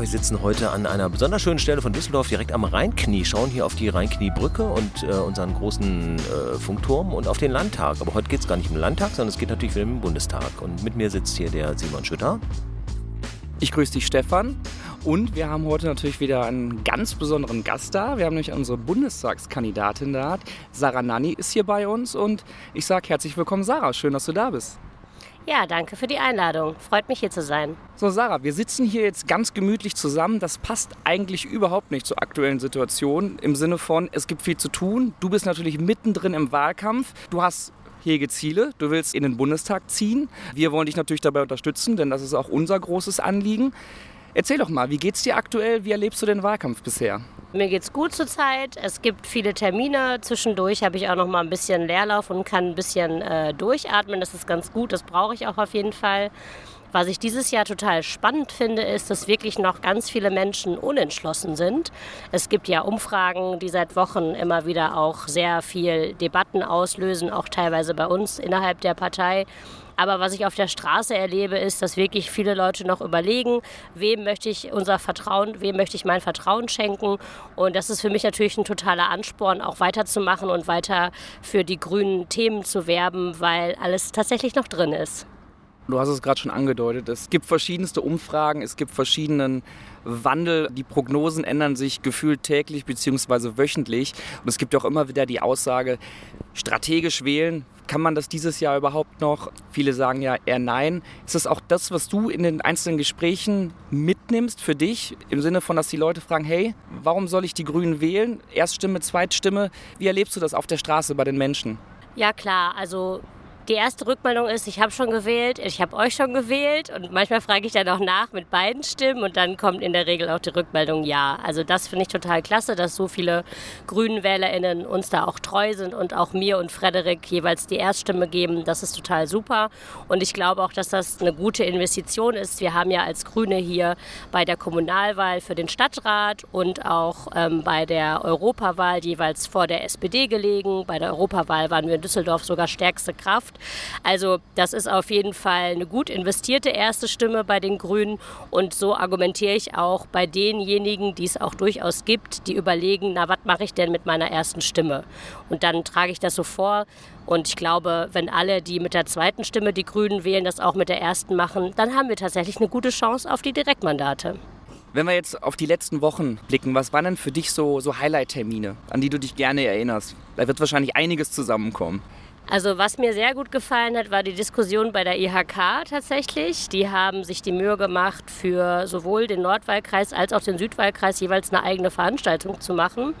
Wir sitzen heute an einer besonders schönen Stelle von Düsseldorf, direkt am Rheinknie, schauen hier auf die Rheinkniebrücke und äh, unseren großen äh, Funkturm und auf den Landtag. Aber heute geht es gar nicht um den Landtag, sondern es geht natürlich wieder um den Bundestag. Und mit mir sitzt hier der Simon Schütter. Ich grüße dich, Stefan. Und wir haben heute natürlich wieder einen ganz besonderen Gast da. Wir haben nämlich unsere Bundestagskandidatin da. Sarah Nanni ist hier bei uns und ich sage herzlich willkommen, Sarah. Schön, dass du da bist. Ja, danke für die Einladung. Freut mich hier zu sein. So, Sarah, wir sitzen hier jetzt ganz gemütlich zusammen. Das passt eigentlich überhaupt nicht zur aktuellen Situation im Sinne von, es gibt viel zu tun. Du bist natürlich mittendrin im Wahlkampf. Du hast hege Ziele. Du willst in den Bundestag ziehen. Wir wollen dich natürlich dabei unterstützen, denn das ist auch unser großes Anliegen. Erzähl doch mal, wie geht's dir aktuell? Wie erlebst du den Wahlkampf bisher? Mir geht's gut zurzeit. Es gibt viele Termine. Zwischendurch habe ich auch noch mal ein bisschen Leerlauf und kann ein bisschen äh, durchatmen. Das ist ganz gut. Das brauche ich auch auf jeden Fall. Was ich dieses Jahr total spannend finde, ist, dass wirklich noch ganz viele Menschen unentschlossen sind. Es gibt ja Umfragen, die seit Wochen immer wieder auch sehr viel Debatten auslösen, auch teilweise bei uns innerhalb der Partei. Aber was ich auf der Straße erlebe, ist, dass wirklich viele Leute noch überlegen, wem möchte ich unser Vertrauen, wem möchte ich mein Vertrauen schenken. Und das ist für mich natürlich ein totaler Ansporn, auch weiterzumachen und weiter für die grünen Themen zu werben, weil alles tatsächlich noch drin ist. Du hast es gerade schon angedeutet. Es gibt verschiedenste Umfragen, es gibt verschiedenen Wandel. Die Prognosen ändern sich gefühlt täglich bzw. wöchentlich. Und es gibt auch immer wieder die Aussage, strategisch wählen. Kann man das dieses Jahr überhaupt noch? Viele sagen ja eher nein. Ist das auch das, was du in den einzelnen Gesprächen mitnimmst für dich? Im Sinne von, dass die Leute fragen, hey, warum soll ich die Grünen wählen? Erststimme, Zweitstimme. Wie erlebst du das auf der Straße bei den Menschen? Ja klar, also die erste Rückmeldung ist, ich habe schon gewählt, ich habe euch schon gewählt und manchmal frage ich dann auch nach mit beiden Stimmen und dann kommt in der Regel auch die Rückmeldung ja. Also das finde ich total klasse, dass so viele grünen WählerInnen uns da auch treu sind und auch mir und Frederik jeweils die Erststimme geben. Das ist total super und ich glaube auch, dass das eine gute Investition ist. Wir haben ja als Grüne hier bei der Kommunalwahl für den Stadtrat und auch ähm, bei der Europawahl jeweils vor der SPD gelegen. Bei der Europawahl waren wir in Düsseldorf sogar stärkste Kraft. Also das ist auf jeden Fall eine gut investierte erste Stimme bei den Grünen und so argumentiere ich auch bei denjenigen, die es auch durchaus gibt, die überlegen, na was mache ich denn mit meiner ersten Stimme? Und dann trage ich das so vor und ich glaube, wenn alle, die mit der zweiten Stimme die Grünen wählen, das auch mit der ersten machen, dann haben wir tatsächlich eine gute Chance auf die Direktmandate. Wenn wir jetzt auf die letzten Wochen blicken, was waren denn für dich so, so Highlight-Termine, an die du dich gerne erinnerst? Da wird wahrscheinlich einiges zusammenkommen. Also was mir sehr gut gefallen hat, war die Diskussion bei der IHK tatsächlich. Die haben sich die Mühe gemacht, für sowohl den Nordwahlkreis als auch den Südwahlkreis jeweils eine eigene Veranstaltung zu machen.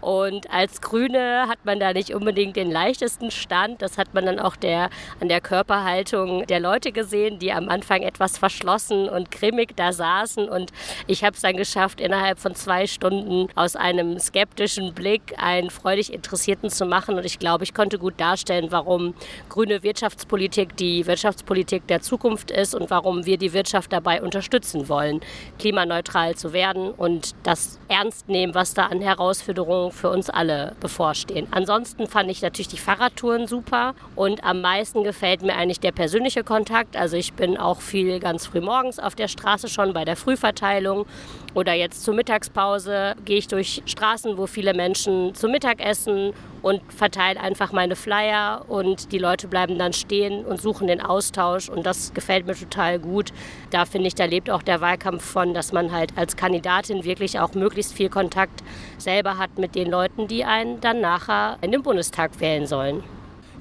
Und als Grüne hat man da nicht unbedingt den leichtesten Stand. Das hat man dann auch der, an der Körperhaltung der Leute gesehen, die am Anfang etwas verschlossen und grimmig da saßen. Und ich habe es dann geschafft, innerhalb von zwei Stunden aus einem skeptischen Blick einen freudig Interessierten zu machen. Und ich glaube, ich konnte gut darstellen, warum grüne Wirtschaftspolitik die Wirtschaftspolitik der Zukunft ist und warum wir die Wirtschaft dabei unterstützen wollen, klimaneutral zu werden und das ernst nehmen, was da an Herausforderungen für uns alle bevorstehen. Ansonsten fand ich natürlich die Fahrradtouren super und am meisten gefällt mir eigentlich der persönliche Kontakt. Also ich bin auch viel ganz früh morgens auf der Straße schon bei der Frühverteilung oder jetzt zur Mittagspause gehe ich durch Straßen, wo viele Menschen zu Mittag essen und verteile einfach meine Flyer und die Leute bleiben dann stehen und suchen den Austausch und das gefällt mir total gut. Da finde ich, da lebt auch der Wahlkampf von, dass man halt als Kandidatin wirklich auch möglichst viel Kontakt selber hat mit den Leuten, die einen dann nachher in den Bundestag wählen sollen.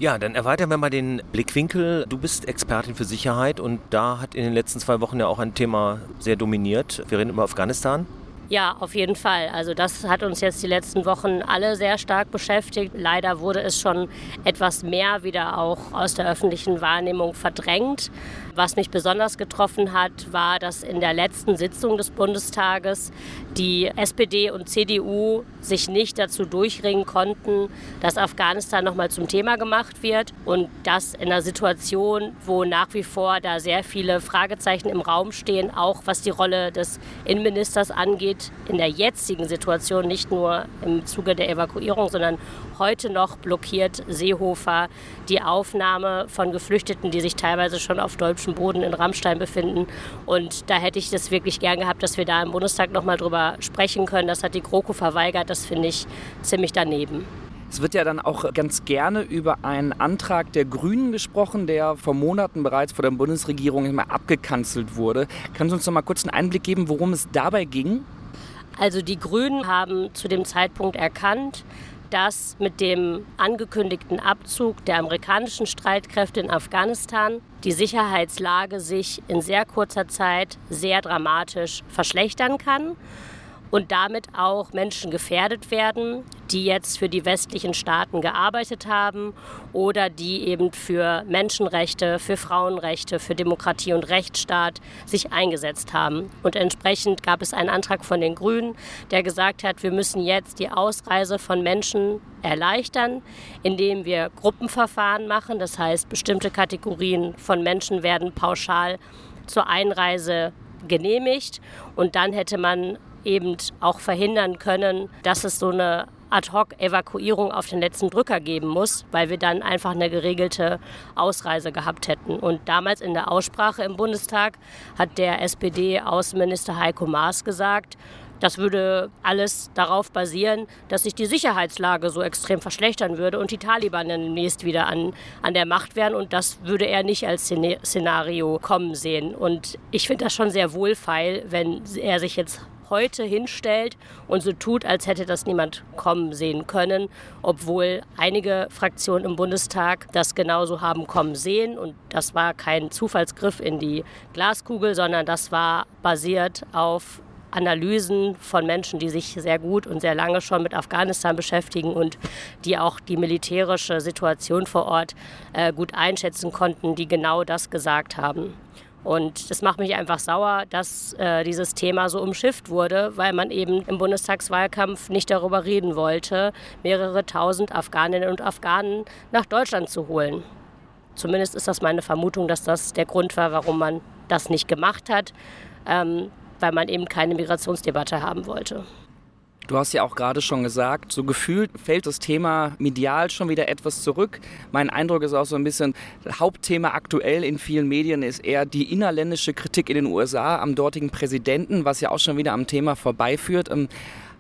Ja, dann erweitern wir mal den Blickwinkel. Du bist Expertin für Sicherheit und da hat in den letzten zwei Wochen ja auch ein Thema sehr dominiert. Wir reden über Afghanistan. Ja, auf jeden Fall. Also das hat uns jetzt die letzten Wochen alle sehr stark beschäftigt. Leider wurde es schon etwas mehr wieder auch aus der öffentlichen Wahrnehmung verdrängt. Was mich besonders getroffen hat, war, dass in der letzten Sitzung des Bundestages die SPD und CDU sich nicht dazu durchringen konnten, dass Afghanistan nochmal zum Thema gemacht wird und das in einer Situation, wo nach wie vor da sehr viele Fragezeichen im Raum stehen, auch was die Rolle des Innenministers angeht, in der jetzigen Situation, nicht nur im Zuge der Evakuierung, sondern heute noch blockiert Seehofer die Aufnahme von Geflüchteten, die sich teilweise schon auf Deutsch deutschen Boden in Rammstein befinden. Und da hätte ich das wirklich gern gehabt, dass wir da im Bundestag nochmal drüber sprechen können. Das hat die GroKo verweigert. Das finde ich ziemlich daneben. Es wird ja dann auch ganz gerne über einen Antrag der Grünen gesprochen, der vor Monaten bereits vor der Bundesregierung immer abgekanzelt wurde. Kannst du uns noch mal kurz einen Einblick geben, worum es dabei ging? Also die Grünen haben zu dem Zeitpunkt erkannt, dass mit dem angekündigten Abzug der amerikanischen Streitkräfte in Afghanistan die Sicherheitslage sich in sehr kurzer Zeit sehr dramatisch verschlechtern kann und damit auch Menschen gefährdet werden, die jetzt für die westlichen Staaten gearbeitet haben oder die eben für Menschenrechte, für Frauenrechte, für Demokratie und Rechtsstaat sich eingesetzt haben. Und entsprechend gab es einen Antrag von den Grünen, der gesagt hat, wir müssen jetzt die Ausreise von Menschen erleichtern, indem wir Gruppenverfahren machen. Das heißt, bestimmte Kategorien von Menschen werden pauschal zur Einreise genehmigt und dann hätte man eben auch verhindern können, dass es so eine Ad-hoc-Evakuierung auf den letzten Drücker geben muss, weil wir dann einfach eine geregelte Ausreise gehabt hätten. Und damals in der Aussprache im Bundestag hat der SPD-Außenminister Heiko Maas gesagt, das würde alles darauf basieren, dass sich die Sicherheitslage so extrem verschlechtern würde und die Taliban demnächst wieder an, an der Macht wären. Und das würde er nicht als Szenario kommen sehen. Und ich finde das schon sehr wohlfeil, wenn er sich jetzt heute hinstellt und so tut, als hätte das niemand kommen sehen können, obwohl einige Fraktionen im Bundestag das genauso haben kommen sehen. Und das war kein Zufallsgriff in die Glaskugel, sondern das war basiert auf Analysen von Menschen, die sich sehr gut und sehr lange schon mit Afghanistan beschäftigen und die auch die militärische Situation vor Ort äh, gut einschätzen konnten, die genau das gesagt haben. Und das macht mich einfach sauer, dass äh, dieses Thema so umschifft wurde, weil man eben im Bundestagswahlkampf nicht darüber reden wollte, mehrere tausend Afghaninnen und Afghanen nach Deutschland zu holen. Zumindest ist das meine Vermutung, dass das der Grund war, warum man das nicht gemacht hat, ähm, weil man eben keine Migrationsdebatte haben wollte. Du hast ja auch gerade schon gesagt, so gefühlt fällt das Thema medial schon wieder etwas zurück. Mein Eindruck ist auch so ein bisschen, Hauptthema aktuell in vielen Medien ist eher die innerländische Kritik in den USA am dortigen Präsidenten, was ja auch schon wieder am Thema vorbeiführt. Ähm,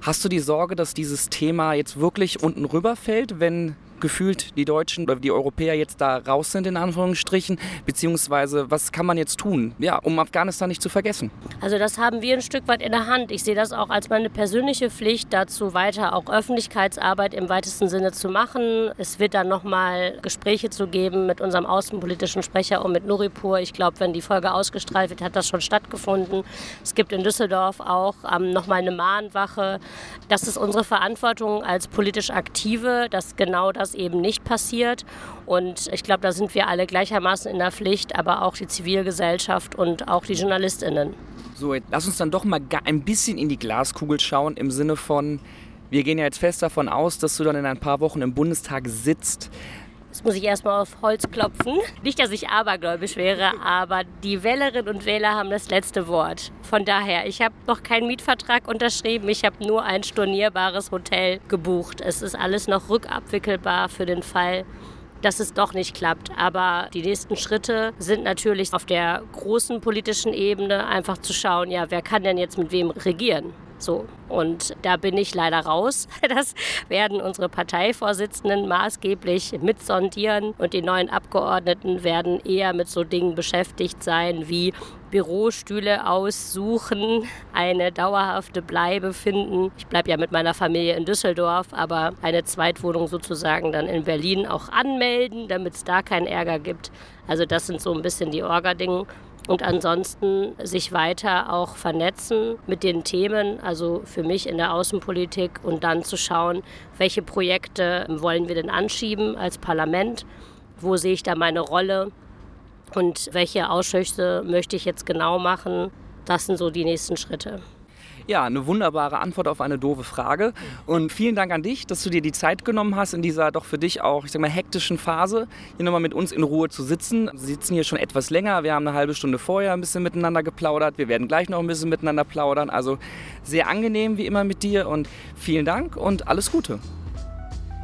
hast du die Sorge, dass dieses Thema jetzt wirklich unten rüberfällt, wenn gefühlt die Deutschen oder die Europäer jetzt da raus sind, in Anführungsstrichen? Beziehungsweise, was kann man jetzt tun, ja, um Afghanistan nicht zu vergessen? Also das haben wir ein Stück weit in der Hand. Ich sehe das auch als meine persönliche Pflicht, dazu weiter auch Öffentlichkeitsarbeit im weitesten Sinne zu machen. Es wird dann nochmal Gespräche zu geben mit unserem außenpolitischen Sprecher und mit Nuripur. Ich glaube, wenn die Folge ausgestrahlt wird, hat das schon stattgefunden. Es gibt in Düsseldorf auch ähm, nochmal eine Mahnwache. Das ist unsere Verantwortung als politisch Aktive, dass genau das eben nicht passiert. Und ich glaube, da sind wir alle gleichermaßen in der Pflicht, aber auch die Zivilgesellschaft und auch die JournalistInnen. So, lass uns dann doch mal ein bisschen in die Glaskugel schauen, im Sinne von, wir gehen ja jetzt fest davon aus, dass du dann in ein paar Wochen im Bundestag sitzt. Jetzt muss ich erstmal auf Holz klopfen. Nicht, dass ich abergläubisch wäre, aber die Wählerinnen und Wähler haben das letzte Wort. Von daher, ich habe noch keinen Mietvertrag unterschrieben. Ich habe nur ein stornierbares Hotel gebucht. Es ist alles noch rückabwickelbar für den Fall, dass es doch nicht klappt. Aber die nächsten Schritte sind natürlich auf der großen politischen Ebene einfach zu schauen, ja, wer kann denn jetzt mit wem regieren? So, und da bin ich leider raus. Das werden unsere Parteivorsitzenden maßgeblich mitsondieren und die neuen Abgeordneten werden eher mit so Dingen beschäftigt sein wie Bürostühle aussuchen, eine dauerhafte Bleibe finden. Ich bleibe ja mit meiner Familie in Düsseldorf, aber eine Zweitwohnung sozusagen dann in Berlin auch anmelden, damit es da keinen Ärger gibt. Also das sind so ein bisschen die Orga-Dinge und ansonsten sich weiter auch vernetzen mit den Themen, also für mich in der Außenpolitik und dann zu schauen, welche Projekte wollen wir denn anschieben als Parlament, wo sehe ich da meine Rolle und welche Ausschüsse möchte ich jetzt genau machen. Das sind so die nächsten Schritte. Ja, eine wunderbare Antwort auf eine doofe Frage. Und vielen Dank an dich, dass du dir die Zeit genommen hast, in dieser doch für dich auch, ich sag mal, hektischen Phase, hier nochmal mit uns in Ruhe zu sitzen. Wir sitzen hier schon etwas länger. Wir haben eine halbe Stunde vorher ein bisschen miteinander geplaudert. Wir werden gleich noch ein bisschen miteinander plaudern. Also sehr angenehm wie immer mit dir und vielen Dank und alles Gute.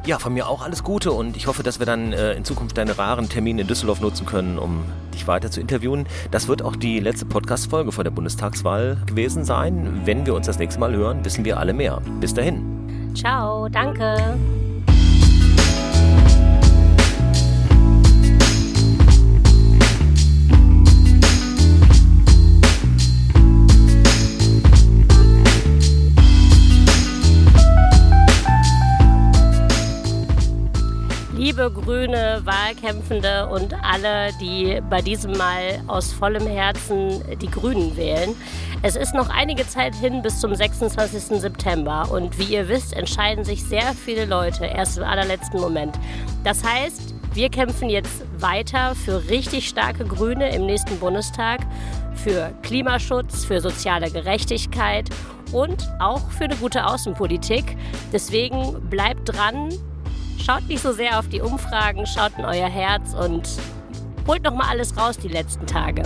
Ja, von mir auch alles Gute und ich hoffe, dass wir dann äh, in Zukunft deine raren Termine in Düsseldorf nutzen können, um dich weiter zu interviewen. Das wird auch die letzte Podcast-Folge vor der Bundestagswahl gewesen sein. Wenn wir uns das nächste Mal hören, wissen wir alle mehr. Bis dahin. Ciao, danke. Liebe grüne Wahlkämpfende und alle, die bei diesem Mal aus vollem Herzen die Grünen wählen. Es ist noch einige Zeit hin bis zum 26. September und wie ihr wisst, entscheiden sich sehr viele Leute erst im allerletzten Moment. Das heißt, wir kämpfen jetzt weiter für richtig starke Grüne im nächsten Bundestag, für Klimaschutz, für soziale Gerechtigkeit und auch für eine gute Außenpolitik. Deswegen bleibt dran, Schaut nicht so sehr auf die Umfragen, schaut in euer Herz und holt noch mal alles raus die letzten Tage.